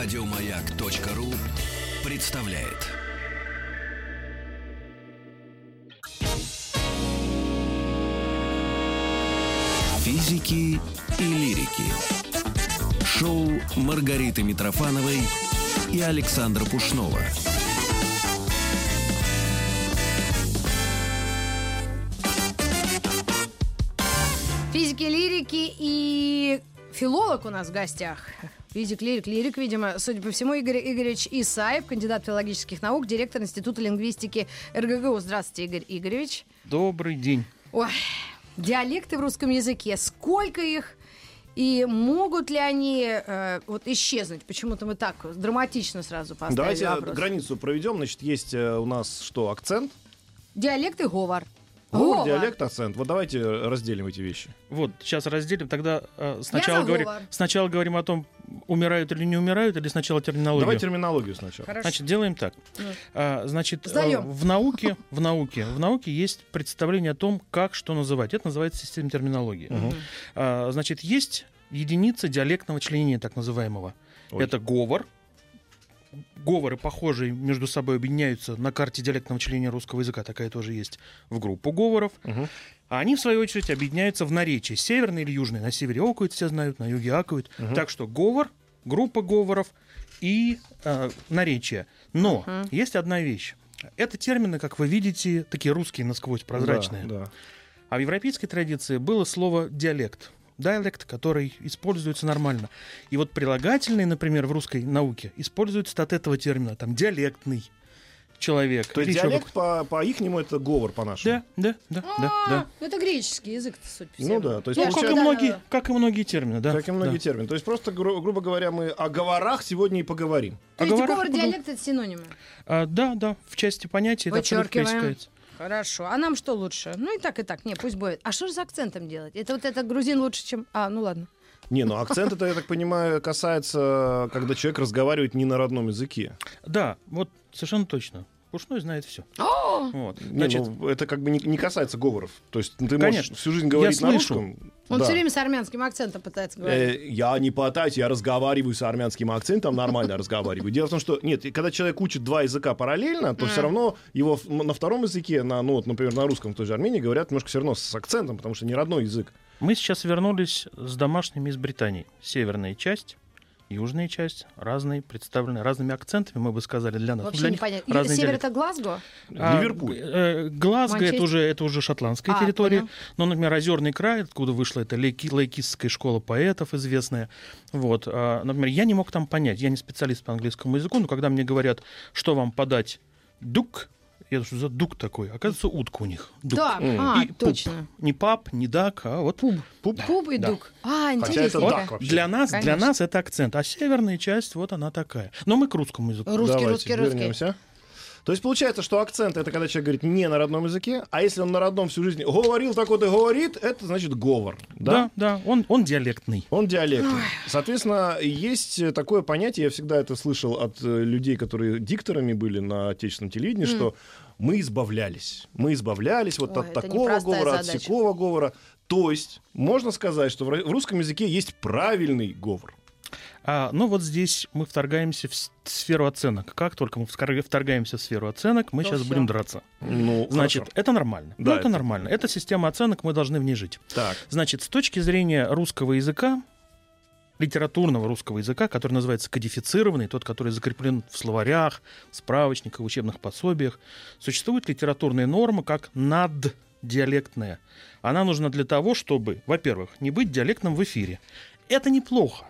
Радиомаяк.ру представляет. Физики и лирики. Шоу Маргариты Митрофановой и Александра Пушнова. Физики, лирики и филолог у нас в гостях. Физик, лирик, лирик, видимо, судя по всему, Игорь Игоревич Исаев, кандидат филологических наук, директор Института лингвистики РГГУ. Здравствуйте, Игорь Игоревич. Добрый день. Ой, диалекты в русском языке. Сколько их? И могут ли они э, вот исчезнуть? Почему-то мы так драматично сразу поставили Давайте вопрос. границу проведем. Значит, есть э, у нас что, акцент? Диалект и говор. Говор, диалект, акцент. Вот давайте разделим эти вещи. Вот, сейчас разделим. Тогда э, сначала, за говори- говор. сначала говорим о том, умирают или не умирают, или сначала терминологию. Давай терминологию сначала. Хорошо. Значит, делаем так. Ну. А, значит, э, в науке, в науке, в науке есть представление о том, как что называть. Это называется система терминологии. А, значит, есть единица диалектного членения, так называемого. Ой. Это говор. Говоры, похожие между собой, объединяются на карте диалектного членения русского языка. Такая тоже есть в группу говоров. Мгм. А они, в свою очередь, объединяются в наречии. Северный или южный. На севере окают, все знают, на юге акают. Так что говор, группа говоров и э, наречие. Но есть одна вещь. Это термины, как вы видите, такие русские насквозь прозрачные. Да, да. А в европейской традиции было слово диалект. Диалект, который используется нормально. И вот прилагательные, например, в русской науке используются от этого термина. Там диалектный человек. То есть диалект по, по ихнему это говор по-нашему. Да, да, да, да, А, да. ну это греческий язык, судя по. Ну да, то есть Ну, как и, получается, многие, как и многие термины, да. как и многие да. термины. То есть просто, гру- грубо говоря, мы о говорах сегодня и поговорим. То есть говорах говор, поговор- диалект это синонимы. А, да, да, в части понятия это абсолютно Вычеркиваем. пересекается. Хорошо. А нам что лучше? Ну и так, и так. Не, пусть будет. А что же с акцентом делать? Это вот этот грузин лучше, чем... А, ну ладно. Не, ну акцент это, я так понимаю, касается, когда человек разговаривает не на родном языке. Да, вот совершенно точно. Пушной знает все. Вот. Не, Значит, ну, это как бы не, не касается говоров. То есть ты Конечно. можешь всю жизнь говорить на слышу. русском. Он да. все время с армянским акцентом пытается говорить. Э, я не пытаюсь, я разговариваю с армянским акцентом, нормально разговариваю. Дело в том, что нет, когда человек учит два языка параллельно, то все равно его на втором языке, на, ну, вот, например, на русском в той же Армении говорят немножко все равно с акцентом, потому что не родной язык. мы сейчас вернулись с домашними из Британии. Северная часть, южная часть, разные, представлены разными акцентами, мы бы сказали, для нас. Вообще для непонятно. разные Север диалекты. это Глазго? А, Ливерпуль. э, Глазго это уже, это уже шотландская А, территория. понял. Но, например, Озерный край, откуда вышла эта лейки, лейкистская школа поэтов известная. Вот, а, например, я не мог там понять, я не специалист по английскому языку, но когда мне говорят, что вам подать дук, я думаю, что за дук такой? Оказывается, утка у них. Дук. Да, а, И пуп. точно. Не пап, не дак, а вот пуп. Пуп. Пуп и Да. дук. А, интересно. дак вообще. Для нас, для нас это акцент, а северная часть вот она такая. Но мы к русскому языку. Русский, Давайте русский, русский. вернемся. То есть получается, что акцент это когда человек говорит не на родном языке, а если он на родном всю жизнь говорил так вот и говорит, это значит говор. Да, да, он, он диалектный. Он диалектный. Соответственно, есть такое понятие, я всегда это слышал от э, людей, которые дикторами были на отечественном телевидении, что мы избавлялись. Мы избавлялись вот Ой, от такого говора, от задача. всякого говора. То есть, можно сказать, что в русском языке есть правильный говор. А, ну вот здесь мы вторгаемся в сферу оценок. Как только мы вторгаемся в сферу оценок, мы То сейчас всё. будем драться. Ну, Значит, хорошо. это нормально. Да, ну, это, это- нормально. Это система оценок, мы должны в ней жить. Так. Значит, с точки зрения русского языка, литературного русского языка, который называется кодифицированный, тот, который закреплен в словарях, справочниках, учебных пособиях, существует литературная норма как наддиалектная. Она нужна для того, чтобы, во-первых, не быть диалектным в эфире. Это неплохо,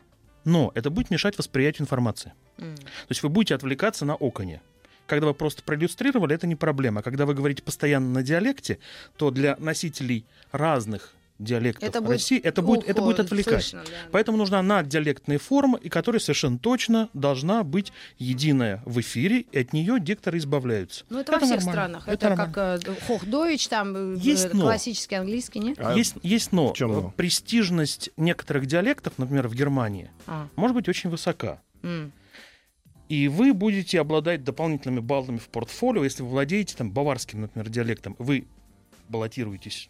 но это будет мешать восприятию информации. М. То есть вы будете отвлекаться на оконе. Когда вы просто проиллюстрировали, это не проблема. Когда вы говорите постоянно на диалекте, то для носителей разных диалектов Это будет России это будет, это будет отвлекать. слышно, да. Поэтому нужна наддиалектная форма, и которая совершенно точно должна быть единая в эфире, и от нее дикторы избавляются. Ну, это, во всех нормально. странах. Это Это, нормально. как э, Хохдойч, там э, Есть э, но. классический английский, нет? А есть, есть но. в чем но? Престижность некоторых диалектов, например, в Германии, А, может быть очень высока. м. И вы будете обладать дополнительными баллами в портфолио, если вы владеете там баварским, например, диалектом. Вы баллотируетесь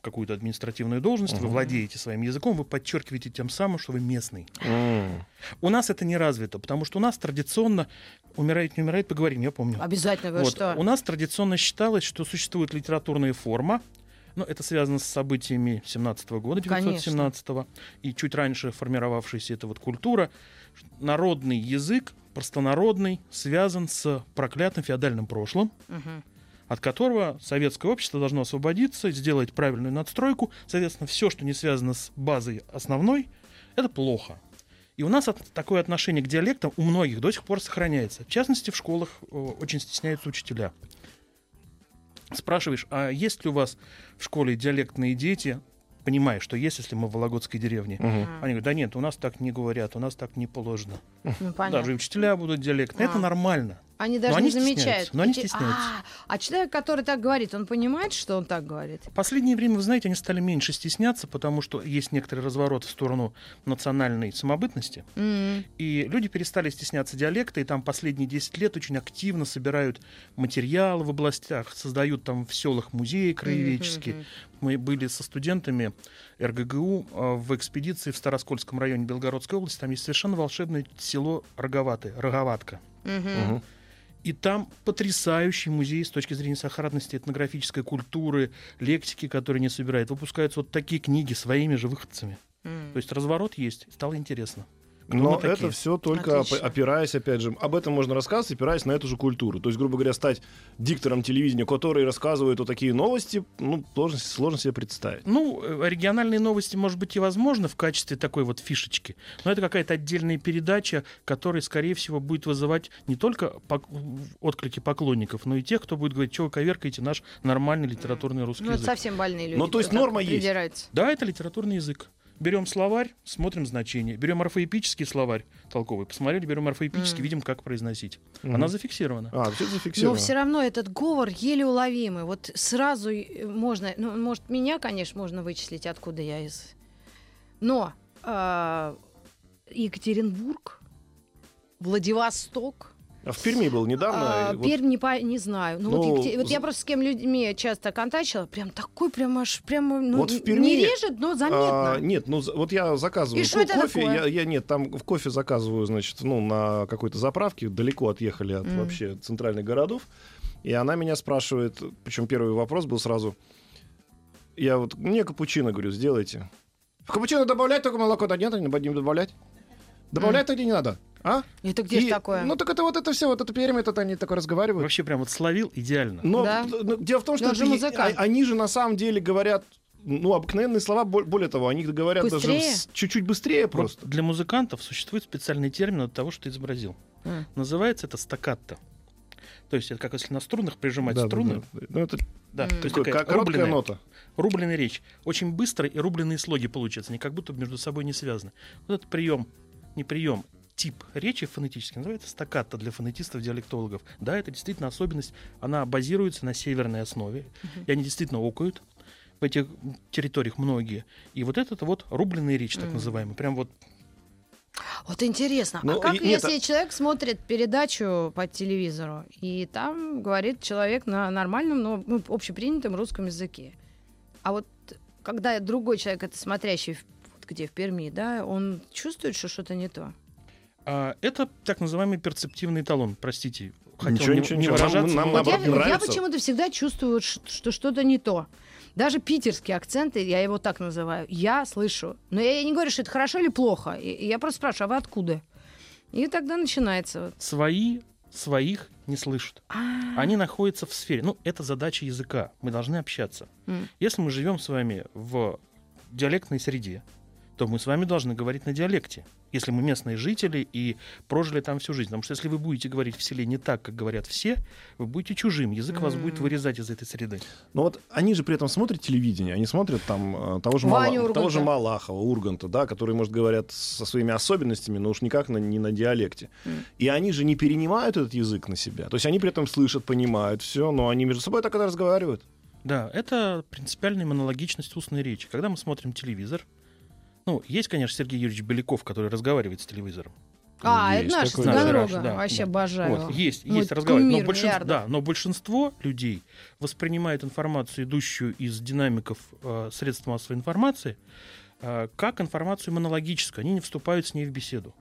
какую-то административную должность, вы владеете своим языком, вы подчеркиваете тем самым, что вы местный. М. У нас это не развито, потому что у нас традиционно умирает, не умирает, поговорим, я помню. Обязательно вы Вот. что? У нас традиционно считалось, что существует литературная форма, но это связано с событиями 17 года, 1917 и чуть раньше формировавшаяся эта вот культура. Народный язык, простонародный, связан с проклятым феодальным прошлым, Мгм. От которого советское общество должно освободиться, сделать правильную надстройку. Соответственно, все, что не связано с базой основной, это плохо. И у нас от- такое отношение к диалектам у многих до сих пор сохраняется. В частности, в школах э, очень стесняются учителя. Спрашиваешь, а есть ли у вас в школе диалектные дети? Понимаешь, что есть, если мы в Вологодской деревне. Мгм. Они говорят, да нет, у нас так не говорят, у нас так не положено. Ну, понятно. Даже и учителя будут диалектные. А. Это нормально. Они даже они не замечают. стесняются, но они Эти- стесняются. А, а человек, который так говорит, он понимает, что он так говорит? В последнее время, вы знаете, они стали меньше стесняться, потому что есть некоторый разворот в сторону национальной самобытности. М. И люди перестали стесняться диалекта, и там последние 10 лет очень активно собирают материалы в областях, создают там в селах музеи краеведческие. Мгм. Мы были со студентами РГГУ э, в экспедиции в Староскольском районе Белгородской области. Там есть совершенно волшебное село Роговатое, Роговатка. Мгм. И там потрясающий музей с точки зрения сохранности этнографической культуры, лексики, которые не собирают. Выпускаются вот такие книги своими же выходцами. М. То есть разворот есть, стало интересно. Но такие? это все только Отлично. оп- опираясь, опять же, об этом можно рассказывать, опираясь на эту же культуру. То есть, грубо говоря, стать диктором телевидения, который рассказывает вот такие новости, ну, сложно, сложно себе представить. Ну, э, региональные новости, может быть, и возможно в качестве такой вот фишечки, но это какая-то отдельная передача, которая, скорее всего, будет вызывать не только пок- отклики поклонников, но и тех, кто будет говорить, что вы коверкаете наш нормальный литературный русский Ну, это язык. совсем больные люди. Ну, то есть норма есть. Да, это литературный язык. Берем словарь, смотрим значение. Берем орфоэпический словарь толковый, посмотрели, берем орфоэпический, Мгм. видим, как произносить. Мгм. Она зафиксирована. А, все Но зафиксировано. все равно этот говор еле уловимый. Вот сразу э, можно, ну, может, меня, конечно, можно вычислить, откуда я из. Но а, Екатеринбург, Владивосток, в Перми был недавно. а, вот- Пермь не, по- не знаю. Ну, Ну, вот, Екатер- вот я просто с кем людьми часто контачила, прям такой, прям аж, прям, ну, Вот в Перми, не режет, но заметно. А, нет, ну вот я заказываю И ко- это кофе, такое? я, я нет, там в кофе заказываю, значит, ну на какой-то заправке, далеко отъехали от Мгм. вообще центральных городов, и она меня спрашивает, причем первый вопрос был сразу, я вот мне капучино говорю, сделайте. В капучино добавлять только молоко, да нет, не будем добавлять. Добавлять-то где не надо, а? Это где И- ж такое? Ну так это вот это все, вот это Пермь, это они такое разговаривают. Вообще прям вот словил идеально. Но Да. ну, дело в том, что Но же это е- музыкант. а- они же на самом деле говорят, ну, обыкновенные слова, бо- более того, они говорят Быстрее? даже с- чуть-чуть быстрее Вот просто. для музыкантов существует специальный термин от того, что ты изобразил. М. Называется это стаккатто. То есть это как если на струнах прижимать Да, да, струны. да. Ну, это Да, М. то есть такое, такая ко- короткая рубленная, нота. рубленная речь. Очень быстро и рубленые слоги получаются. Они как будто между собой не связаны. Вот этот прием, не прием, тип речи фонетически называется стаккато для фонетистов-диалектологов. Да, это действительно особенность. Она базируется на северной основе. И они действительно окают. В этих территориях многие. И вот это вот рубленная речь, так Мгм. называемая. Прям вот Вот интересно, Ну, а как нет, если человек смотрит передачу по телевизору, и там говорит человек на нормальном, но ну, общепринятом русском языке? А вот когда другой человек, это смотрящий вот где в Перми, да, он чувствует, что что-то не то? А, это так называемый перцептивный талон, простите. Хотел Ничего, не, ничего, не ничего. Нам- выражаться, нам но- Вот я, я почему-то всегда чувствую, что что-то не то. Даже питерский акцент, я его так называю, я слышу. Но я не говорю, что это хорошо или плохо. Я просто спрашиваю, а вы откуда? И тогда начинается. вот. свои своих не слышат. А, Они находятся в сфере. Ну, это задача языка. Мы должны общаться. Если мы живем с вами в диалектной среде, то мы с вами должны говорить на диалекте. Если мы местные жители и прожили там всю жизнь. Потому что если вы будете говорить в селе не так, как говорят все, вы будете чужим. Язык вас будет вырезать из этой среды. Но вот они же при этом смотрят телевидение, они смотрят там э, того же, Ваню Мала- того же Малахова, Урганта, да, которые, может, говорят со своими особенностями, но уж никак на- не на диалекте. М. И они же не перенимают этот язык на себя. То есть они при этом слышат, понимают все, но они между собой так и разговаривают. Да, это принципиальная монологичность устной речи. Когда мы смотрим телевизор, ну, есть, конечно, Сергей Юрьевич Беляков, который разговаривает с телевизором. А, Есть это наш такой, да. Вообще да. обожаю. Вот, есть, Мой есть разговор. Но, большин- да, но большинство людей воспринимает информацию, идущую из динамиков э, средств массовой информации, э, как информацию монологическую. Они не вступают с ней в беседу.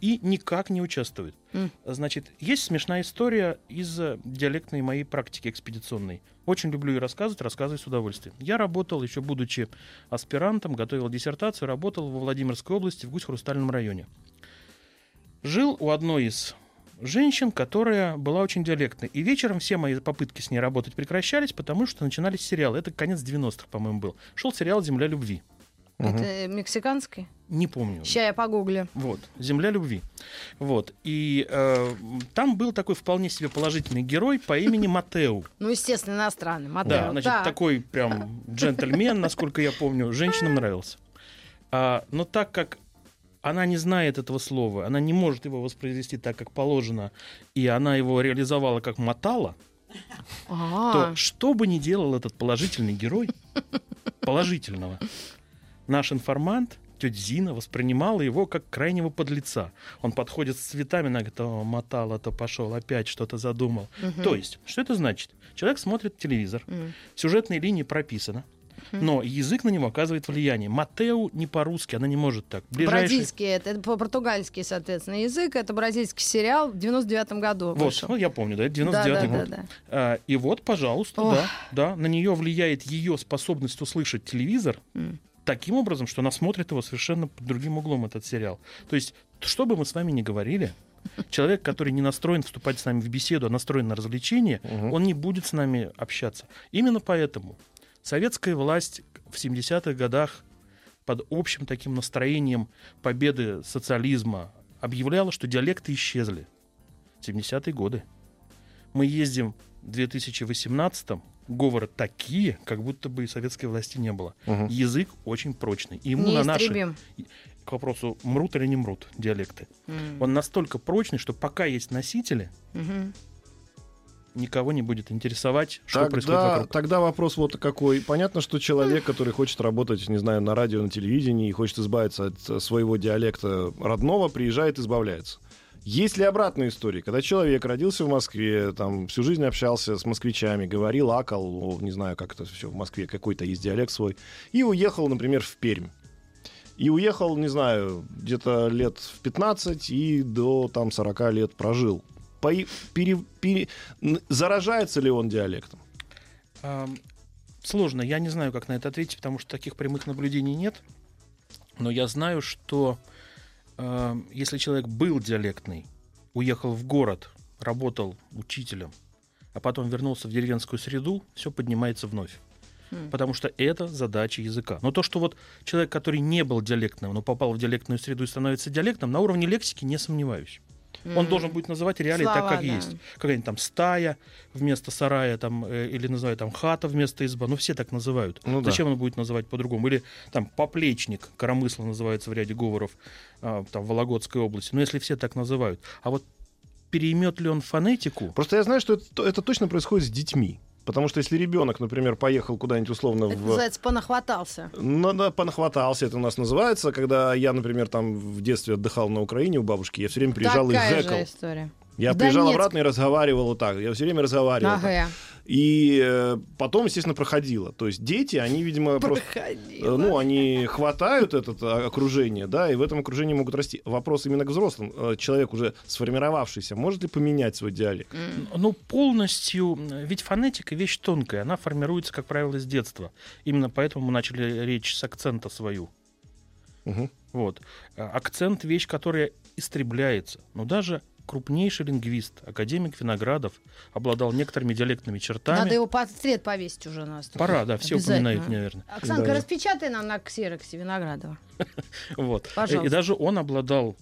И никак не участвуют. М. Значит, есть смешная история из э, диалектной моей практики экспедиционной. Очень люблю ее рассказывать, рассказываю с удовольствием. Я работал, еще будучи аспирантом, готовил диссертацию, работал во Владимирской области, в Гусь-Хрустальном районе. Жил у одной из женщин, которая была очень диалектной. И вечером все мои попытки с ней работать прекращались, потому что начинались сериалы. Это конец 90-х, по-моему, был. Шел сериал «Земля любви». Это мексиканский? Не помню. Сейчас я погуглю. Вот, «Земля любви». Вот. И э, там был такой вполне себе положительный герой по имени Матеу. Ну, естественно, иностранный. Да, Матео. значит, Так. такой прям джентльмен, насколько я помню, женщинам нравился. А, но так как она не знает этого слова, она не может его воспроизвести так, как положено, и она его реализовала как мотала, А, то что бы ни делал этот положительный герой, положительного, наш информант, тетя Зина, воспринимала его как крайнего подлеца. Он подходит с цветами, она говорит, о, мотала, то пошел, опять что-то задумал. мгм. То есть, что это значит? Человек смотрит телевизор, М. сюжетные линии прописано, но язык на него оказывает влияние. Матеу не по-русски, она не может так. Ближайший... Бразильский, это, это по-португальски, соответственно, язык. Это бразильский сериал в 99-м году Вот, вышел. ну, я помню, да, это 99 да, да, год. да, да. А, и вот, пожалуйста, Ох. да, да, на нее влияет ее способность услышать телевизор М. таким образом, что она смотрит его совершенно под другим углом, этот сериал. То есть, что бы мы с вами ни говорили, человек, который не настроен вступать с нами в беседу, а настроен на развлечение, Мгм. он не будет с нами общаться. Именно поэтому советская власть в 70-х годах под общим таким настроением победы социализма объявляла, что диалекты исчезли. 70-е годы. Мы ездим в 2018-м, говоры такие, как будто бы и советской власти не было. Мгм. Язык очень прочный. И ему на наши, к вопросу, мрут или не мрут диалекты, М. он настолько прочный, что пока есть носители, Мгм. никого не будет интересовать, что происходит Тогда, вокруг. тогда вопрос вот какой. Понятно, что человек, который хочет работать, не знаю, на радио, на телевидении и хочет избавиться от своего диалекта родного, приезжает, избавляется. Есть ли обратная история, когда человек родился в Москве, там всю жизнь общался с москвичами, говорил, акал, о, не знаю, как это все в Москве, какой-то есть диалект свой, и уехал, например, в Пермь. И уехал, не знаю, где-то лет в 15 и до там 40 лет прожил. По- пере- пере- заражается ли он диалектом? Сложно, я не знаю, как на это ответить, потому что таких прямых наблюдений нет. Но я знаю, что ам, если человек был диалектный, уехал в город, работал учителем, а потом вернулся в деревенскую среду, все поднимается вновь. Хм. Потому что это задача языка. Но то, что вот человек, который не был диалектным, но попал в диалектную среду и становится диалектом, на уровне лексики не сомневаюсь. Он М. должен будет называть реалии так, Слова, как да. есть. Какая-нибудь там стая вместо сарая, там, э, или называют там хата вместо изба. Ну, все так называют. Ну да. Зачем он будет называть по-другому? Или там поплечник, коромысло называется в ряде говоров а, там, в Вологодской области. Ну, если все так называют. А вот переймет ли он фонетику? Просто я знаю, что это, это точно происходит с детьми. Потому что если ребенок, например, поехал куда-нибудь условно Это в... называется понахватался. Ну, да, понахватался, это у нас называется. Когда я, например, там в детстве отдыхал на Украине у бабушки, я все время приезжал и Такая гэкал. же история. Я В приезжал Донецк. обратно и разговаривал вот так. Я все время разговаривал. так. Ага. И э, потом, естественно, проходило. То есть дети, они, видимо, просто... Проходила. э, Ну, они хватают это а, окружение, да, и в этом окружении могут расти. Вопрос именно к взрослым. Э, Человек уже сформировавшийся, может ли поменять свой диалект? Ну, полностью... Ведь фонетика — вещь тонкая. Она формируется, как правило, с детства. Именно поэтому мы начали речь с акцента свою. Мгм. Вот. Акцент — вещь, которая истребляется. Но даже крупнейший лингвист, академик Виноградов, обладал некоторыми диалектными чертами. Надо его портрет повесить уже на стол. Пора, да, все упоминают, наверное. Оксанка, Да. распечатай нам на ксероксе Виноградова. Вот. Пожалуйста. И даже он обладал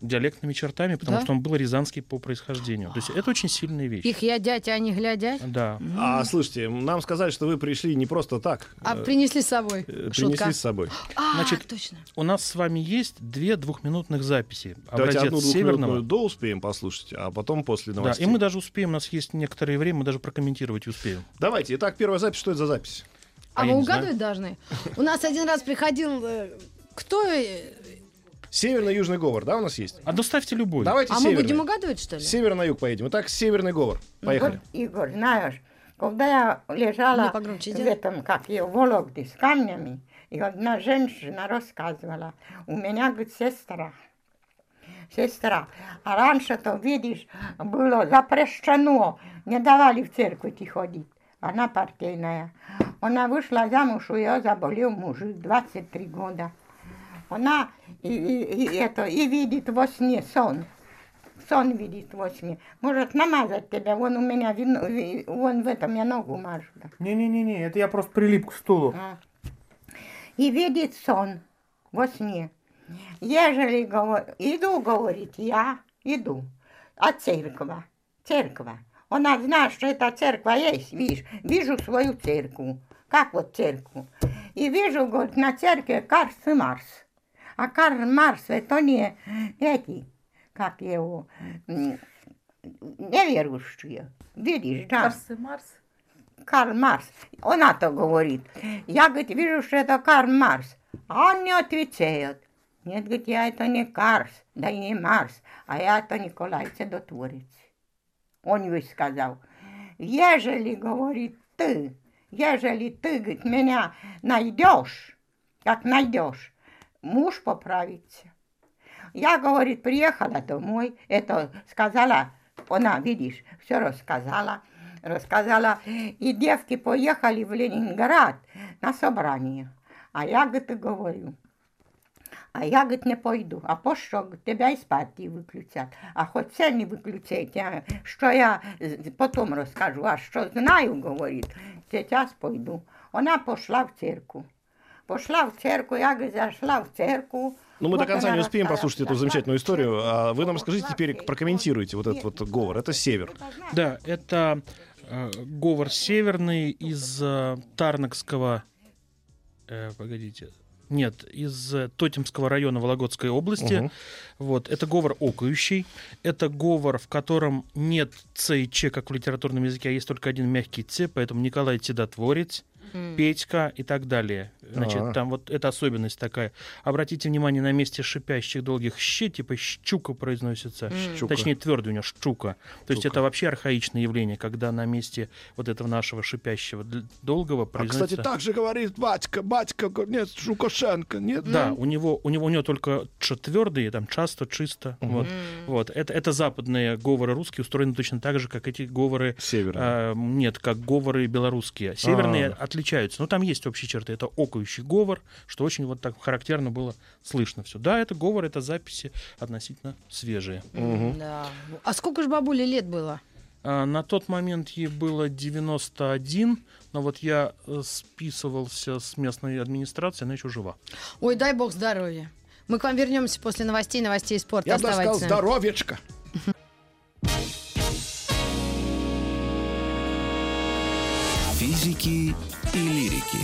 диалектными чертами, потому Да? что он был рязанский по происхождению. То есть это очень сильная вещь. Их я дядь, а не глядять. Да. А, слушайте, нам сказали, что вы пришли не просто так. А э, принесли с собой. э, Шутка. Принесли с собой. А, Значит, точно. У нас с вами есть две двухминутных записи. Давайте одну Северного. до успеем послушать, а потом после Да, новостей. и мы даже успеем, у нас есть некоторое время, мы даже прокомментировать успеем. Давайте. Итак, первая запись. Что это за запись? А А мы угадывать должны? У нас один раз приходил... э, Кто... Северно-южный говор, да, у нас есть? А доставьте любой. Давайте А мы северный. будем угадывать, что ли? С севера на юг поедем. Итак, северный говор. Поехали. Вот, Игорь, знаешь, когда я лежала Не, погромче в этом, как ее, Вологде с камнями, и одна женщина рассказывала, у меня, говорит, сестра, сестра, а раньше-то, видишь, было запрещено, не давали в церковь идти ходить. Она партийная. Она вышла замуж, у ее заболел мужик, 23 года. Она и, и- и это, и видит во сне сон. Сон видит во сне. Может намазать тебя, вон у меня, вино- ви- вон в этом я ногу мажу. Не-не-не, это я просто прилип к стулу. А. И видит сон во сне. Ежели говор- иду, говорит, я иду. А церковь, церковь. Она знает, что эта церковь есть, видишь, вижу свою церковь. Как вот церковь. И вижу, говорит, на церкви Карс и Марс. А Карл Марс это не эти, как его, неверующие. Видишь, да? Марс и Марс. Карл Марс. Она то говорит. Я, говорит, вижу, что это Карл Марс. А он не отвечает. Нет, говорит, я это не Карс, да и не Марс, а я это Николай Чудотворец. Он ей сказал, ежели, говорит, ты, ежели ты, говорит, меня найдешь, как найдешь, муж поправится. Я, говорит, приехала домой, это сказала, она, видишь, все рассказала, рассказала, и девки поехали в Ленинград на собрание. А я, говорит, говорю, а я, говорит, не пойду. А по що? Говорит, Тебя из партии выключат. А хоть це не выключайте, а що я потом розкажу. А що знаю, говорит, сейчас пойду. Вона пошла в церкву. Пошла в церкву, я, говорит, зашла в церкву. Ну, мы Вот до конца не успеем послушать эту замечательную историю. А вы нам расскажите теперь, прокомментируйте вот этот вот говор. Это север. Да, это э, говор северный из э, Тарнакского... э, погодите. Нет, из э, Тотемского района Вологодской области. Мгм. Вот, это говор окающий. Это говор, в котором нет Ц и Ч, как в литературном языке, а есть только один мягкий Ц, поэтому Николай Чудотворец, Петька и так далее. Значит, А. там вот эта особенность такая. Обратите внимание на месте шипящих долгих щ, типа щука произносится. Щука. Точнее, твердый у него щука. То есть это вообще архаичное явление, когда на месте вот этого нашего шипящего долгого А, произносится... кстати, так же говорит батька, батька, нет, Шукашенко, нет? Да, у него, у него, у него только ч твердые, там часто, чисто. Вот. вот. Это, это западные говоры русские устроены точно так же, как эти говоры Северный. а, нет, как говоры белорусские. Северные А. отличаются. Но там есть общие черты. Это окающий говор, что очень вот так характерно было слышно все. Да, это говор, это записи относительно свежие. Да. А сколько же бабуле лет было? А, на тот момент ей было 91, но вот я э, списывался с местной администрацией, она еще жива. Ой, дай бог здоровья. Мы к вам вернемся после новостей, новостей спорта. Я бы даже сказал, Оставайтесь Физики и лирики.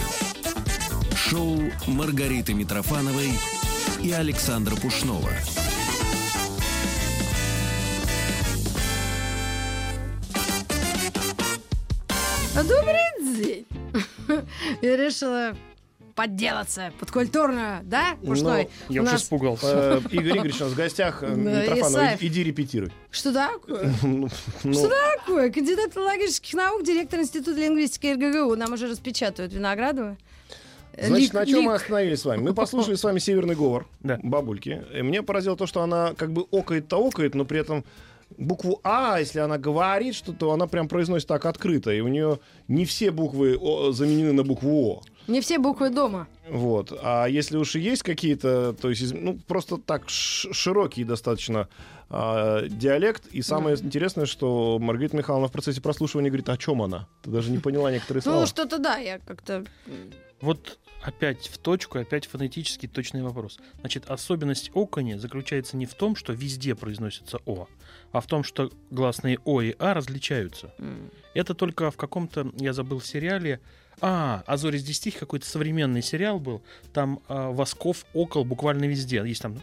Шоу Маргариты Митрофановой и Александра Пушнова. Добрый день. Я решила подделаться под культурную, да, Пушной? Ну, Я уже нас- испугался. Э, Игорь Игоревич у нас в гостях. э, Митрофанов, иди репетируй. Что такое? Ну, ну, Что такое? Кандидат филологических наук, директор Института лингвистики РГГУ. Нам уже распечатывают Виноградова. Значит, Лик- на чем мы лик. остановились с вами? Мы послушали с вами северный говор Да. бабульки. И мне поразило то, что она как бы окает-то окает, но при этом букву А, если она говорит что-то, то она прям произносит так открыто. И у нее не все буквы О заменены на букву О. Не все буквы дома. Вот. А если уж и есть какие-то, то есть, ну, просто так широкий достаточно а, диалект. И самое интересное, что Маргарита Михайловна в процессе прослушивания говорит, о чем она? Ты даже не поняла некоторые слова. Ну, что-то да, я как-то... Вот опять в точку, опять фонетически точный вопрос. Значит, особенность окони заключается не в том, что везде произносится О, а в том, что гласные О и А различаются. м, Это только в каком-то, я забыл, сериале. А, «А зори здесь тихо» какой-то современный сериал был. Там а, Восков окол буквально везде. Есть там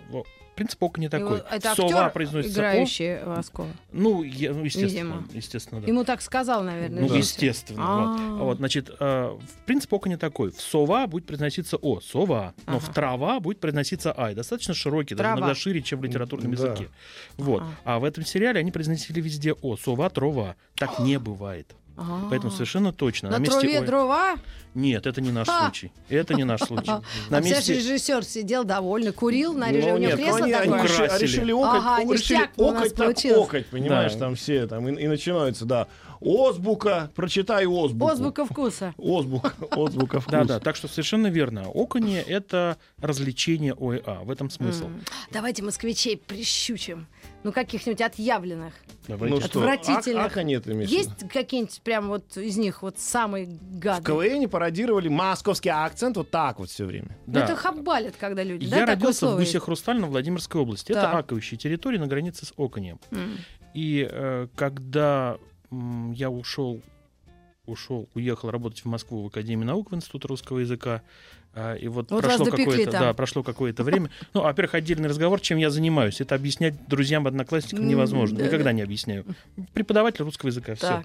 принцип ока не такой. Его- Это Сова актер, произносится играющий Воскова. О. Ну, я- ну, естественно. Видимо. Естественно, да. Ему так сказал, наверное. Ну, режиссер. естественно. А. Вот. Вот, значит, э, в принцип ока не такой. В сова будет произноситься о, сова, но Ага. в трава будет произноситься ай. Достаточно широкий, даже Трава. иногда шире, чем в литературном Да. языке. Вот. Ага. А в этом сериале они произносили везде о, сова, трова. Так не бывает. А. Поэтому совершенно точно. На месте траве ой- дрова, Нет, это не наш Ха. случай. Это не наш случай. На а месте... режиссер сидел довольный, курил на реже, Ну, у него нет, кресло они, такое. Украсили. решили окать, Ага, решили окать, так получилось. окать, понимаешь, Да. там все, там, и, и начинаются, да, Озбука, прочитай озбуку. Азбука вкуса. Озбука, озбука вкус. Да, да, так что совершенно верно. Оконье — это развлечение ОЭА. В этом смысл. Давайте москвичей прищучим. Ну, каких-нибудь отъявленных. Ну что, Отвратительных. ак- ака нет, имеешь в виду? Есть какие-нибудь прям вот из них вот самые В гадые? КВН пародировали московский акцент вот так вот все время. Ну, Да. Это хабалит, когда люди, да, Я такое родился в? Гусе Хрустальном Владимирской области. Это Так. аковищая территория на границе с Оконем. М. И э, когда я ушел, ушел, уехал работать в Москву в Академию наук в Институт русского языка, а, и вот, Вот вас прошло какое-то, да, прошло какое-то время. Ну, во-первых, отдельный разговор, чем я занимаюсь. Это объяснять друзьям, одноклассникам невозможно. да, Никогда да. не объясняю. Преподаватель русского языка, все.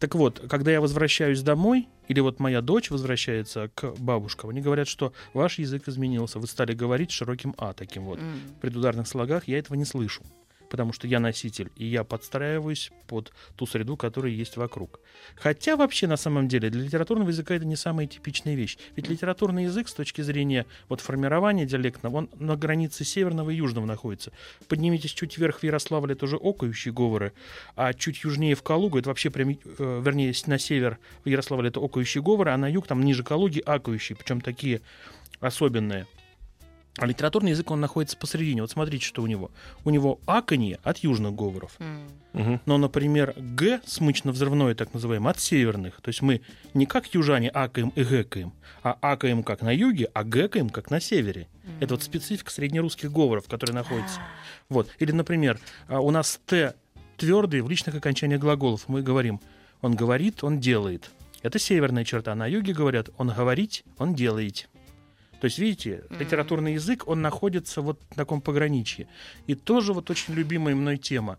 Так. Вот, когда я возвращаюсь домой, или вот моя дочь возвращается к бабушкам, они говорят, что ваш язык изменился, вы стали говорить широким «а» таким вот. В предударных слогах я этого не слышу, потому что я носитель, и я подстраиваюсь под ту среду, которая есть вокруг. Хотя вообще, на самом деле, для литературного языка это не самая типичная вещь. Ведь литературный язык с точки зрения вот, формирования диалектного, он на границе северного и южного находится. Поднимитесь чуть вверх в Ярославле, это уже окающие говоры, а чуть южнее в Калугу, это вообще прям, э, вернее, на север в Ярославле это окающие говоры, а на юг, там ниже Калуги, акающие, причем такие особенные. А литературный язык, он находится посередине. Вот смотрите, что у него. У него аканье от южных говоров. М. Но, например, Г, смычно-взрывное, так называемое, от северных. То есть мы не как южане акаем и гэкаем, а акаем как на юге, а гэкаем как на севере. Это вот специфика среднерусских говоров, которые находятся. Вот. Или, например, а, у нас Т твердый в личных окончаниях глаголов. Мы говорим, он говорит, он делает. Это северная черта. На юге говорят, он говорить, он делает. То есть, видите, литературный язык, он находится вот в таком пограничье. И тоже вот очень любимая мной тема.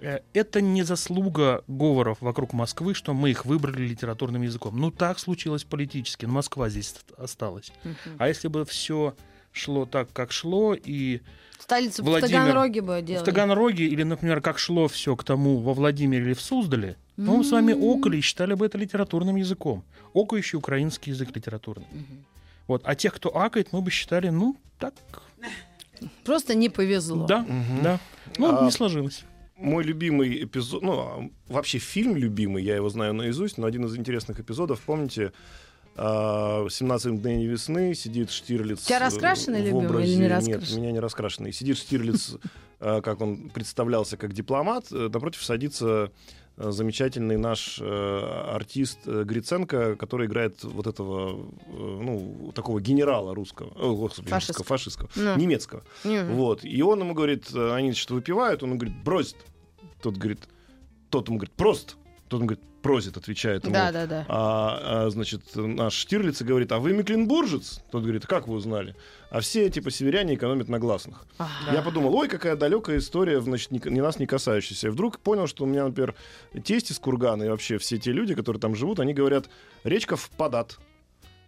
Э, Это не заслуга говоров вокруг Москвы, что мы их выбрали литературным языком. Ну, так случилось политически. но Москва здесь ост- осталась. А если бы все шло так, как шло, и Столицу в Владимир- Таганроге бы в делали. Таганроге, или, например, как шло все к тому во Владимире или в Суздале, ну, мы с вами окали и считали бы это литературным языком. Окающий украинский язык литературный. Мгм. Вот. А тех, кто акает, мы бы считали, ну, так, Просто не повезло. да, да. Ну, А, не сложилось. Мой любимый эпизод, ну, а, вообще фильм любимый, я его знаю наизусть, но один из интересных эпизодов, помните, а, «17 мгновений весны» сидит Штирлиц... У тебя раскрашенный в любимый образе- или не Нет, раскрашенный? у меня не раскрашенный. Сидит Штирлиц, э, как он представлялся как дипломат, э, напротив садится замечательный наш э, артист э, Гриценко, который играет вот этого, э, ну, такого генерала русского, о, господи, Фашистского. фашистского, Ну. немецкого. Мгм. Вот. И он ему говорит, они что выпивают, он ему говорит, бросит. Тот говорит, тот ему говорит, просто. Тот ему говорит, просит, отвечает ему. Да, да, да. А, а, значит, наш Штирлиц и говорит, а вы Мекленбуржец? Тот говорит, как вы узнали? А все, типа, северяне экономят на гласных. Ага. Я подумал, ой, какая далекая история, значит, не, не нас не касающаяся. И вдруг понял, что у меня, например, тесть из Кургана и вообще все те люди, которые там живут, они говорят, речка впадат,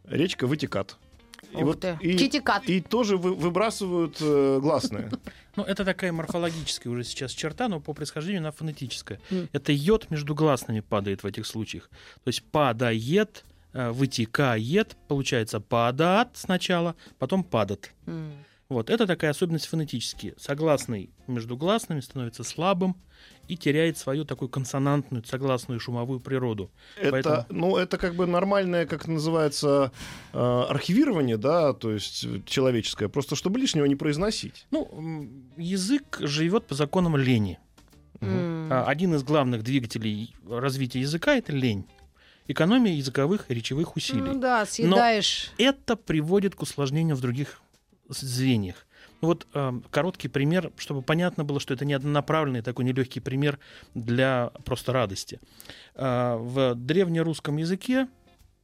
речка вытекат. Ух ты. и, Китикат. и тоже вы- выбрасывают э, гласные. Ну, это такая морфологическая уже сейчас черта, но по происхождению она фонетическая. М. Это йод между гласными падает в этих случаях. То есть падает, э, вытекает, получается падат сначала, потом падат. М. Вот, это такая особенность фонетические. Согласный между гласными становится слабым и теряет свою такую консонантную, согласную шумовую природу. Это, Поэтому- ну, это как бы нормальное, как называется, э, архивирование, да, то есть э, человеческое, просто чтобы лишнего не произносить. Ну, язык живет по законам лени. А, Один из главных двигателей развития языка — это лень. Экономия языковых и речевых усилий. Ну да, съедаешь. Это приводит к усложнениям в других звеньях. Ну Вот э, короткий пример, чтобы понятно было, что это не однонаправленный такой нелегкий пример для просто радости. Э, в древнерусском языке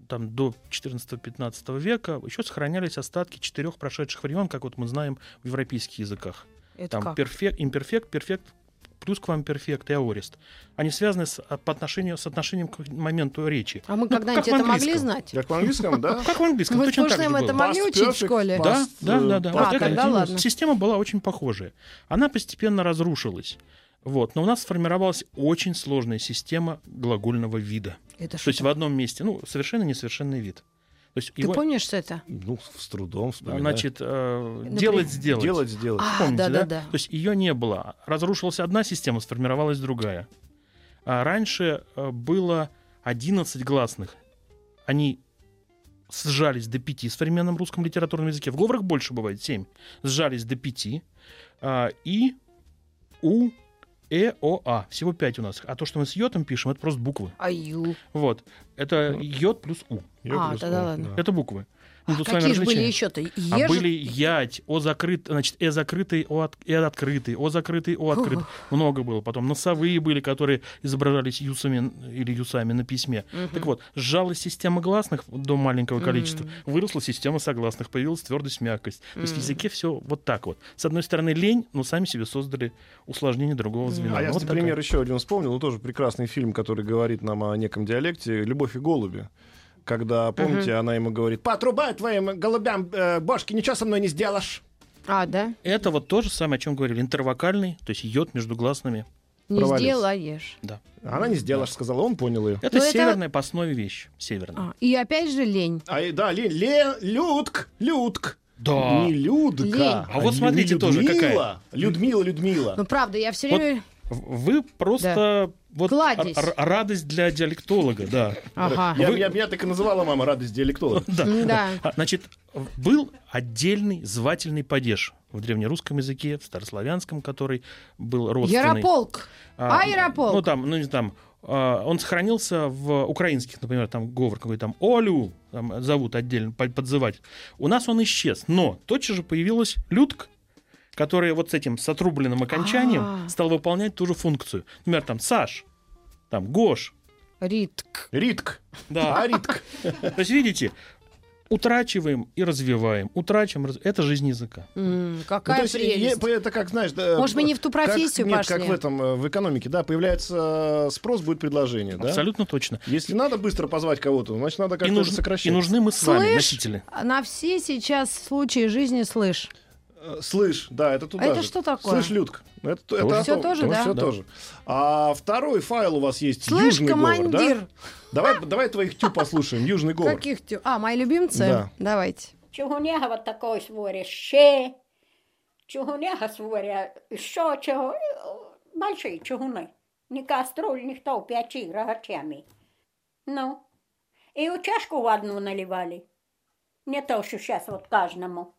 там, до 14-15 века еще сохранялись остатки четырех прошедших времен, как вот мы знаем в европейских языках. Это Там как? перфект, имперфект, перфект, плюс квамперфект и аорист. Они связаны с, а, по отношению, с отношением к моменту речи. А мы Ну, когда-нибудь в это могли английском. знать? Как по-английскому, да? Как в английском, точно так же это могли учить в школе? Да, да, да, э, да. А, Вот эта система была очень похожая. Она постепенно разрушилась. Вот. Но у нас сформировалась очень сложная система глагольного вида. Это То есть в одном месте, ну, совершенно несовершенный вид. То есть Ты его, помнишь, что это? Ну, с трудом вспоминаю. значит, э, делать, сделать. Делать, сделать. А, Помните, да? да-да-да. То есть ее не было. Разрушилась одна система, сформировалась другая. А раньше э, было 11 гласных. Они сжались до 5 в современном русском литературном языке. В говорах больше бывает 7. Сжались до 5. А, и, у, э, о, а. Всего 5 у нас. А то, что мы с йотом пишем, это просто буквы. Аю. Вот. Это йод плюс у. Я А, плюс, тогда о, ладно. да. Это буквы. А какие же были еще-то? А были ять, о закрыт, значит, э закрытый, о, от, э открытый, о закрытый, о открытый. Много было. Потом носовые были, которые изображались юсами или юсами на письме. Так вот, сжалась система гласных до маленького количества, выросла система согласных, появилась твердость, мягкость. То есть в языке все вот так вот. С одной стороны лень, но сами себе создали усложнение другого звена. А я, вот кстати, такая. пример еще один вспомнил. Ну, тоже прекрасный фильм, который говорит нам о неком диалекте «Любовь и голуби». Когда, помните, она ему говорит, потрубай твоим голубям э, бошки, ничего со мной не сделаешь. А, да? Это вот то же самое, о чем говорили. Интервокальный, то есть йод между гласными. Не Провалился. сделаешь. Да. Она не сделаешь, сказала, он понял ее. Это Но это- северная по основе вещь. Северная. А, и опять же лень. А, и- да, ле, ле, Людк, Людк. Да. Не Людка. Лень. А вот смотрите тоже Людмила. какая. Людмила, Людмила. Ну, правда, я все Вот время... Вы просто вот Кладезь. радость для диалектолога, да. Ага. Я, Вы- меня, меня так и называла мама радость диалектолога. Да. А, Значит, был отдельный звательный падеж в древнерусском языке, в старославянском, который был родственный. Ярополк. А, Аэрополк. Ну там, ну не там, а, он сохранился в украинских, например, там говор какой-то там Олю там, зовут отдельно по- подзывать. У нас он исчез, но тотчас же появилась Людк, которая вот с этим с отрубленным окончанием А. стал выполнять ту же функцию. Например, там Саш, там Гош, Ритк. Ритк. да. А, Ритк. То есть, видите, утрачиваем и развиваем, утрачиваем, раз- это жизнь языка. Ну, какая то есть, прелесть. это как, знаешь... да, Может, мы не в ту как- профессию нет, пошли? как в этом, э, в экономике, да, появляется э, спрос, будет предложение, да? Абсолютно точно. Если надо быстро позвать кого-то, значит, надо как-то нуж- сокращать. и нужны мы с вами, Слышь, носители. на все сейчас случаи жизни слышь. Э, Слышь, да, это туда А это же. что такое? Слышь, Людк. Это, это Тоже. о Всё том- тоже, да? всё Да. тоже. А второй файл у вас есть Слышь, южный говор, командир. да? Давай, давай твоих тю послушаем, южный говор. Каких тю? А, мои любимцы? Да. Давайте. Чугуняга вот такой своря, ще. Чугуняга своря, що чого, большие чугуны. Ни кастрюль, никто, печи рогачами. Ну, и у чашку в одну наливали. Не то, что сейчас вот каждому.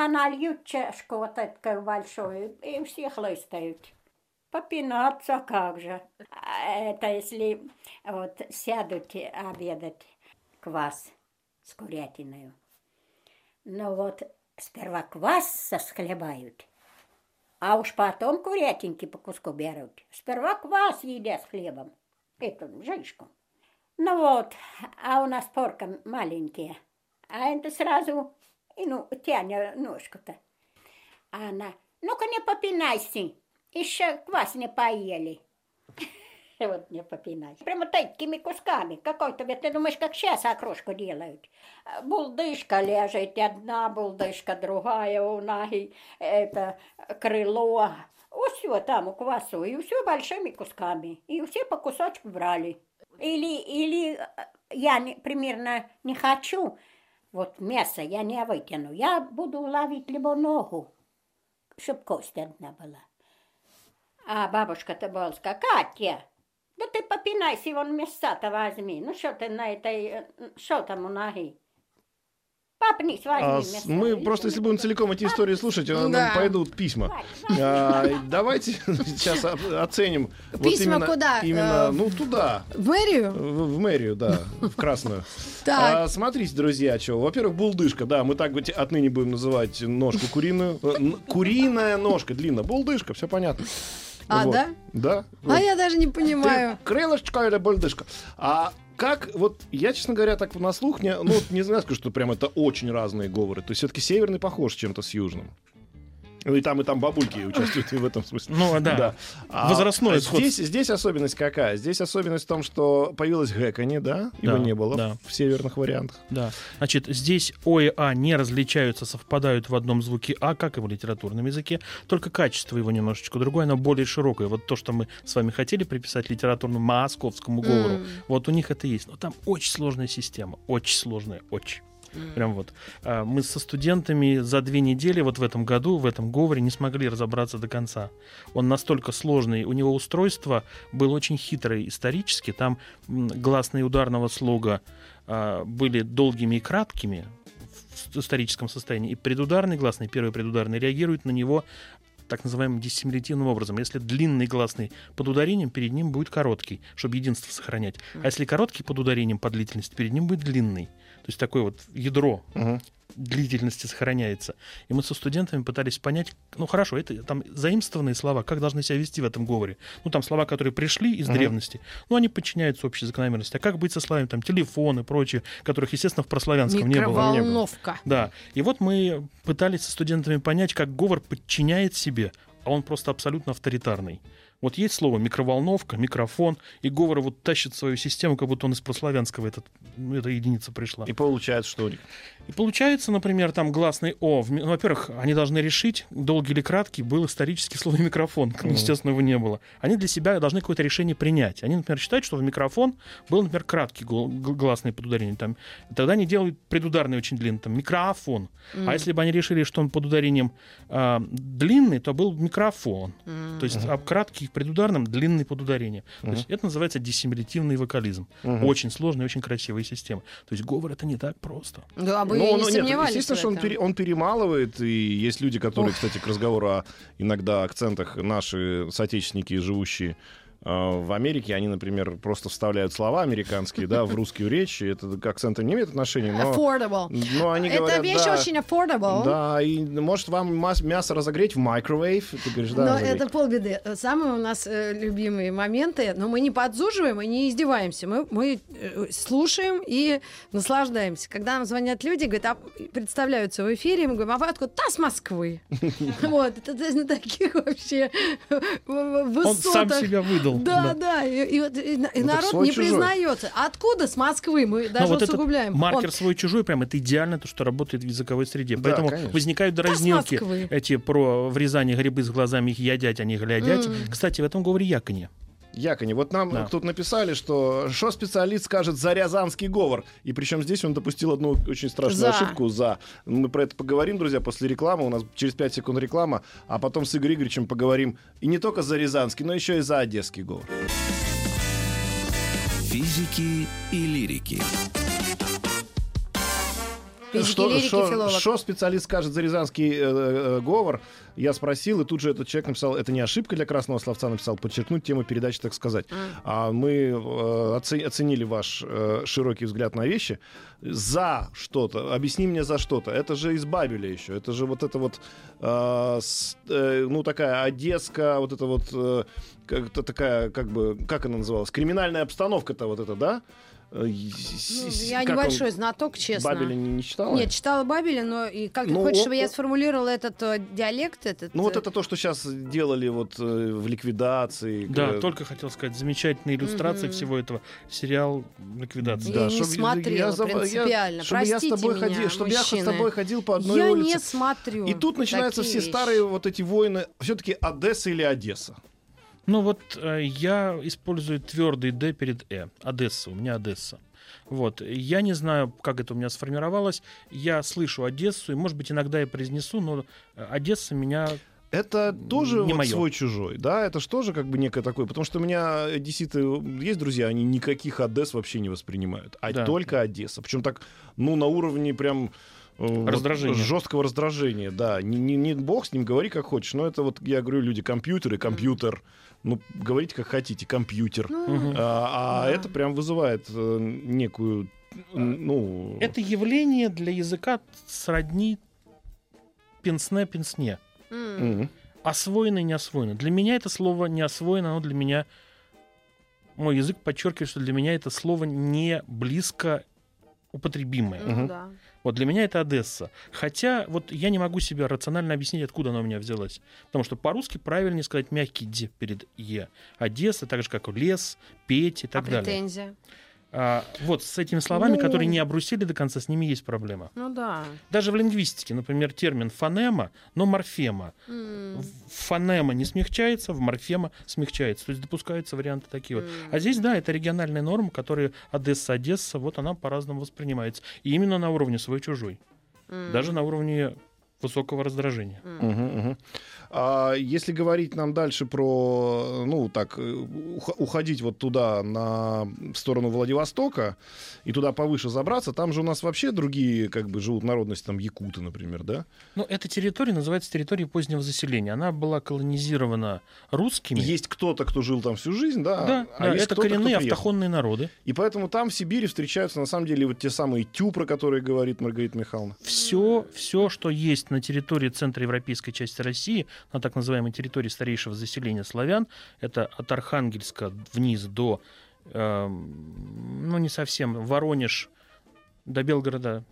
А нальют чашку вот такую большую, и все хлыстают. Попинаться как же. А Это если вот сядут обедать квас с курятиной. Ну вот, сперва квас сосхлебают, а уж потом курятинки по куску берут. Сперва квас едят с хлебом, это жишку. Ну вот, а у нас порка маленькие, а это сразу, и ну, тянет ножку-то. А она, ну-ка не попинайся, еще квас не поели. Вот не попинайся. Прямо такими кусками. Какой-то, ведь ты думаешь, как сейчас окрошку делают. Булдышка лежит, одна булдышка, другая у ноги, это крыло. Все там у квасу, и все большими кусками. И все по кусочку брали. Или, или э, я не- примерно не хочу, вот мясо я не вытяну. Я буду ловить либо ногу, чтобы кость одна была. А бабушка-то была сказала, Катя, да ты попинайся, вон мяса-то возьми. Ну что ты на этой, э, что там у ноги? Попнись, возьми А, с- мы просто, если будем целиком эти истории слушать, а, нам Да. пойдут письма. А, давайте сейчас о- оценим. вот Письма именно- куда? Именно, Э, ну, туда. В мэрию? В, в мэрию, да, в красную. Так. А, смотрите, друзья, что. Во-первых, булдышка, да, мы так вот отныне будем называть ножку куриную. Э, н- Куриная ножка, длинная. Булдышка, все понятно. А, Вот. да? Да. А я даже не понимаю. Ты крылышечко или булдышка? А как, вот, я, честно говоря, так на слух, не, ну, не знаю, скажу, что прям это очень разные говоры. То есть все-таки северный похож чем-то с южным. Ну и там, и там бабульки участвуют и в этом смысле. Ну, да. Возрастное а сходство. здесь, здесь особенность какая? Здесь особенность в том, что появилось гэканье, да? Его Да, не было да. в северных вариантах. Да. Значит, здесь О и А не различаются, совпадают в одном звуке А, как и в литературном языке, только качество его немножечко другое, оно более широкое. Вот то, что мы с вами хотели приписать литературному московскому говору, М. вот у них это есть. Но там очень сложная система, очень сложная, очень. Прям вот. А, Мы со студентами за две недели вот в этом году, в этом говоре, не смогли разобраться до конца. Он настолько сложный, у него устройство было очень хитрое исторически. Там гласные ударного слога а, были долгими и краткими в историческом состоянии. И предударный гласный, первый предударный, реагирует на него так называемым диссимилятивным образом. Если длинный гласный под ударением, перед ним будет короткий, чтобы единство сохранять. А если короткий под ударением по длительности, перед ним будет длинный. То есть такое вот ядро Мгм. длительности сохраняется. И мы со студентами пытались понять, ну хорошо, это там заимствованные слова, как должны себя вести в этом говоре. Ну там слова, которые пришли из Мгм. древности, ну они подчиняются общей закономерности. А как быть со словами там телефон и прочее, которых, естественно, в прославянском не было. Микроволновка. Да. И вот мы пытались со студентами понять, как говор подчиняет себе, а он просто абсолютно авторитарный. Вот есть слово микроволновка, микрофон, и говор вот тащит свою систему, как будто он из прославянского этот, ну, эта единица пришла. И получается, что у них И получается, например, там гласный О. ну, во-первых, они должны решить, долгий или краткий был исторически слово микрофон. Естественно, его не было. Они для себя должны какое-то решение принять. Они, например, считают, что в микрофон был, например, краткий гласный под ударением. Там, тогда они делают предударный очень длинный, там, микрофон. А если бы они решили, что он под ударением а, длинный, то был микрофон. То есть а краткий в предударном, длинный под ударением. То есть это называется диссимилятивный вокализм. Очень сложная, очень красивая система. То есть говор это не так просто. Да, вы Ну, не ну, нет, сомневались естественно, что он, пере- он перемалывает, и есть люди, которые, кстати, к разговору о иногда акцентах, наши соотечественники, живущие в Америке, они, например, просто вставляют слова американские, да, в русскую речь, это к акцентам не имеет отношения, но... Affordable. Но они Это говорят, вещь да, очень affordable. Да, и может вам мясо разогреть в microwave? Ты говоришь, да, Но разогреть. это полбеды. Самые у нас э, любимые моменты, но мы не подзуживаем и не издеваемся. Мы, мы э, слушаем и наслаждаемся. Когда нам звонят люди, говорят, а, представляются в эфире, мы говорим, а вы откуда? Да, с Москвы. Вот, это на таких вообще Он высотах. сам себя выдал. Да, да, и, и вот, и на- и Ну, народ свой, не чужой. признается. Откуда с Москвы? Мы Но даже вот этот усугубляем. маркер Он- свой-чужой, прям это идеально то, что работает в языковой среде. Да, Поэтому конечно. возникают дразнилки Москвы. эти про врезание грибы с глазами их ядять, а не глядять. Кстати, в этом говоре яконе. Якони, вот нам Да. тут написали, что что специалист скажет за рязанский говор. И причем здесь он допустил одну очень страшную За. ошибку за. Мы про это поговорим, друзья, после рекламы. У нас через 5 секунд реклама, а потом с Игорем Игоревичем поговорим и не только за рязанский, но еще и за одесский говор. Физики и лирики. Физики, Что, лирики, что- филолог. что специалист скажет за рязанский э, э, говор? Я спросил, и тут же этот человек написал, это не ошибка для красного словца, написал, подчеркнуть тему передачи, так сказать. А мы э, оце- оценили ваш э, широкий взгляд на вещи. За что-то, объясни мне за что-то. Это же из Бабеля еще. Это же вот это вот, э, с- э, ну, такая одесска, вот это вот, э, как-то такая, как бы, как она называлась? Криминальная обстановка-то вот это, да? Э, Ну, я как он- небольшой знаток, честно. Бабеля не, не читала? Нет, читала Бабеля, но и как ты Ну, хочешь, о- чтобы я сформулировала этот э, диалект, этот? Ну вот э, это то, что сейчас делали вот э, в ликвидации. Да, Э, только хотел сказать, замечательная иллюстрация Мгм. всего этого. Сериал «Ликвидация». Я не смотрела за- принципиально. чтобы я с Простите тобой меня, ходил, чтобы я с тобой ходил по одной Я улице. не смотрю. И тут начинаются все вещи. старые вот эти войны. Все-таки Одесса или Одесса? Ну вот э, я использую твердый «д» перед «э». Одесса, у меня Одесса. Вот. Я не знаю, как это у меня сформировалось. Я слышу Одессу, и, может быть, иногда я произнесу, но э, Одесса меня... Это тоже Не вот моё. свой-чужой, да? Это же тоже как бы некое такое. Потому что у меня одесситы есть друзья, они никаких Одесс вообще не воспринимают. А Да. только Одесса. Причем так, ну, на уровне прям... э, вот Раздражения. жесткого раздражения, да. Не, не, не бог с ним, говори как хочешь. Но это вот, я говорю, люди компьютеры, компьютер. Ну, говорите как хотите, компьютер. Ну, А, а Да. это прям вызывает э, некую, ну... Это явление для языка сродни пенсне-пенсне. Мгм. Освоено и не освоено. Для меня это слово не освоено, оно для меня... Мой язык подчеркивает, что для меня это слово не близко употребимое. Ну да. Вот для меня это Одесса. Хотя вот я не могу себе рационально объяснить, откуда она у меня взялась. Потому что по-русски правильнее сказать мягкий «д» перед «е». Одесса, так же, как лес, петь и так а далее. претензия? А, вот с этими словами, Ну. которые не обрусили до конца, с ними есть проблема. Ну да. Даже в лингвистике, например, термин фонема, но морфема. В- Фонема не смягчается, в морфема смягчается. То есть допускаются варианты такие вот. А здесь, да, это региональная норма, которая Одесса, Одесса, вот она по-разному воспринимается. И именно на уровне свой-чужой. М. Даже на уровне высокого раздражения. Мгм, мгм. А если говорить нам дальше про, ну, так, ух- уходить вот туда, на в сторону Владивостока, и туда повыше забраться, там же у нас вообще другие, как бы, живут народности, там, якуты, например, да? Ну, эта территория называется территорией позднего заселения. Она была колонизирована русскими. Есть кто-то, кто жил там всю жизнь, да? Да, а да, это коренные автохонные народы. И поэтому там в Сибири встречаются, на самом деле, вот те самые тю, про которые говорит Маргарита Михайловна. Все, все, что есть на территории центроевропейской части России, на так называемой территории старейшего заселения славян, это от Архангельска вниз до, эм, ну не совсем, Воронеж, до Белгорода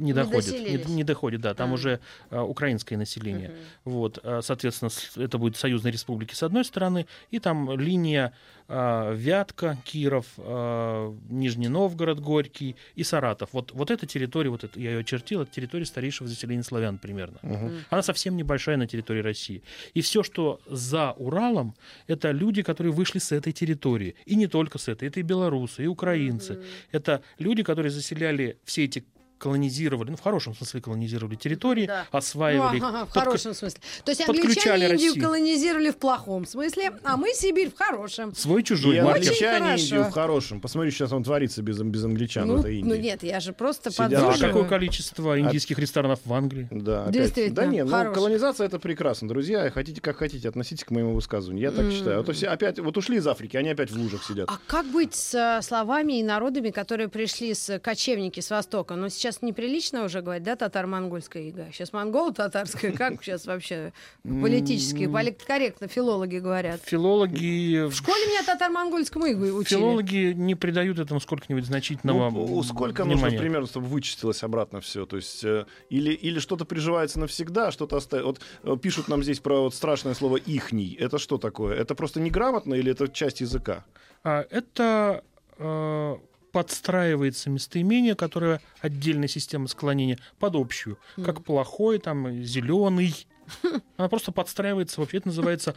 не доходит, не, не доходит, да, там А. уже э, украинское население. Мгм. Вот, а, соответственно, это будет союзные республики с одной стороны, и там линия а, Вятка, Киров, а, Нижний Новгород, Горький и Саратов. Вот, вот эта территория, вот это, я ее очертил, это территория старейшего заселения славян примерно. Мгм. Она совсем небольшая на территории России. И все, что за Уралом, это люди, которые вышли с этой территории. И не только с этой. Это и белорусы, и украинцы. Это люди, которые заселяли все эти колонизировали, ну, в хорошем смысле колонизировали территории, Да. осваивали Ну, ага, в хорошем смысле. То есть англичане Индию Россию. колонизировали в плохом смысле, а мы Сибирь в хорошем. свой И чужой маркер. англичане хорошо. Индию в хорошем. Посмотри, сейчас он творится без, без англичан Ну, в этой Индии. ну нет, я же просто. Да, а какое количество индийских ресторанов в Англии? Да, опять. Да не, ну колонизация это прекрасно, друзья. Хотите как хотите, относитесь к моему высказыванию. Я так М. считаю. А то все опять вот ушли из Африки, они опять в лужах сидят. А как быть с словами и народами, которые пришли с кочевники с Востока? Ну, сейчас неприлично уже говорить, да, татаро-монгольская ига. Сейчас монголо-татарская. Как сейчас вообще политически, политкорректно филологи говорят? Филологи... В школе меня татаро-монгольскому игу учили. Филологи не придают этому сколько-нибудь значительного Ну, сколько нужно внимания. примерно, чтобы вычистилось обратно все? То есть э, или, или что-то приживается навсегда, а что-то оставит. Вот э, пишут нам здесь про вот страшное слово ихний. Это что такое? Это просто неграмотно или это часть языка? А, это э, подстраивается местоимение, которое отдельная система склонения, под общую. Как плохой, там, зеленый. Она просто подстраивается. Вообще это называется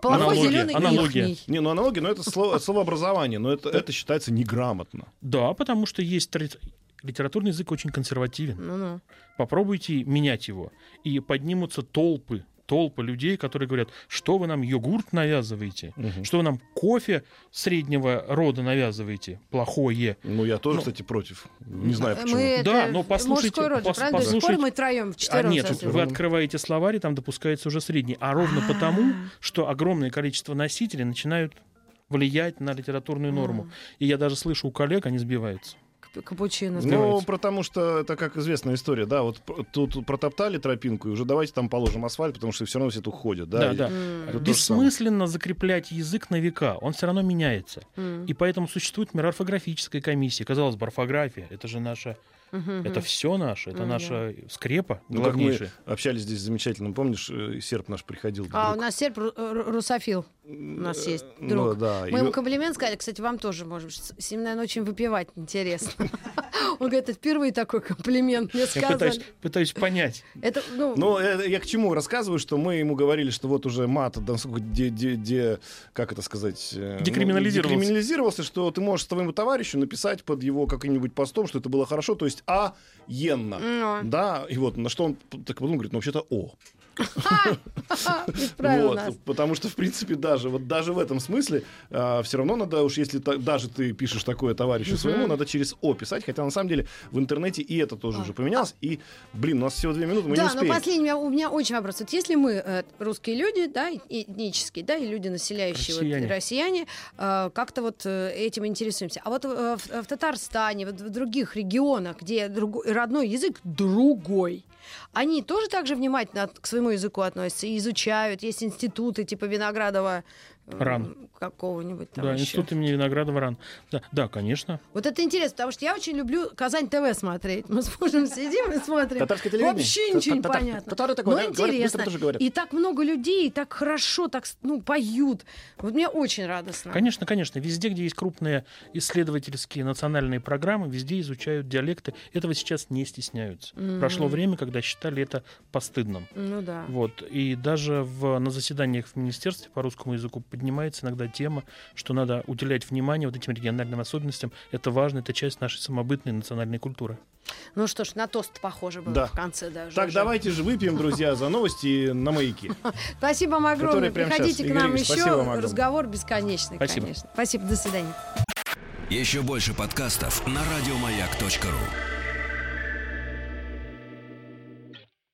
Плохой аналогия, зеленый аналогия. Не, ну аналогия, но это слово, словообразование, но это, это считается неграмотно. Да, потому что есть литературный язык очень консервативен. Ну-ну. Попробуйте менять его. И поднимутся толпы, толпы людей, которые говорят, что вы нам йогурт навязываете, что вы нам кофе среднего рода навязываете, плохое. Ну, я тоже, Ну. кстати, против. Не знаю почему. Мы Да, это но послушайте- мужской род, же, пос- правда? До сих пор послушайте- мы троем в А нет, сосем. вы открываете словарь, и там допускается уже средний. А ровно потому, что огромное количество носителей начинают влиять на литературную норму. И я даже слышу у коллег, они сбиваются. Кап- Капучино. Ну, потому что это как известная история, да, вот тут протоптали тропинку, и уже давайте там положим асфальт, потому что все равно все тут ходят, да. Да, и- да. Самое. Бессмысленно закреплять язык на века. Он все равно меняется. М. И поэтому существует мирорфографическая комиссия. Казалось бы, орфография это же наша, Мгм. это все наше, это Мгм. наша скрепа Ну, как мы главнейшая. общались здесь замечательно, помнишь, э, серп наш приходил. А, у нас серп ру- русофил. У нас есть Ну, друг. да, Мы ему комплимент сказали, кстати, вам тоже, может быть, с ним, наверное, очень выпивать интересно. Он говорит, это впервые такой комплимент мне Я пытаюсь, сказали. пытаюсь понять. Это, ну, Ну, э, я к чему рассказываю, что мы ему говорили, что вот уже мат, да, насколько де, де- де- как это сказать, э, ну, Декриминализировался. декриминализировался, что ты можешь своему товарищу написать под его каким-нибудь постом, что это было хорошо, то есть а енно. Ну. Да, и вот на что он так потом говорит, ну вообще-то о. Вот, нас. потому что, в принципе, даже, вот даже в этом смысле все равно надо уж, если та- даже ты пишешь такое товарищу своему, надо через О писать, хотя на самом деле в интернете и это тоже уже поменялось. И, блин, у нас всего две минуты, мы не Да, но успеем. последний у меня, очень вопрос. Вот если мы э, русские люди, да, этнические, да, и люди, населяющие, вот, Россияне. россияне, э, как-то вот э, этим интересуемся. А вот э, в, в Татарстане, вот в других регионах, где друго- родной язык другой, они тоже так же внимательно к своему языку относятся и изучают. Есть институты типа Виноградова Ран. какого-нибудь там да, еще. институт имени Виноградова РАН. Да, да, конечно. Вот это интересно, потому что я очень люблю Казань ТВ смотреть. Мы с мужем сидим и смотрим. Татарское телевидение? Вообще ничего не понятно. татары такое, Но интересно. быстро тоже говорят. И так много людей, и так хорошо, так ну, поют. Вот мне очень радостно. Конечно, конечно. Везде, где есть крупные исследовательские национальные программы, везде изучают диалекты. Этого сейчас не стесняются. Прошло время, когда считали это постыдным. Ну да. Вот. И даже в, на заседаниях в Министерстве по русскому языку поднимается иногда тема, что надо уделять внимание вот этим региональным особенностям. Это важно, это часть нашей самобытной национальной культуры. Ну что ж, на тост похоже было Да. в конце даже. Так, уже. давайте же выпьем, друзья, за новости на маяке. Спасибо вам огромное. Приходите сейчас. к нам еще. Разговор бесконечный, конечно. Спасибо, до свидания. Еще больше подкастов на радиомаяк.ру.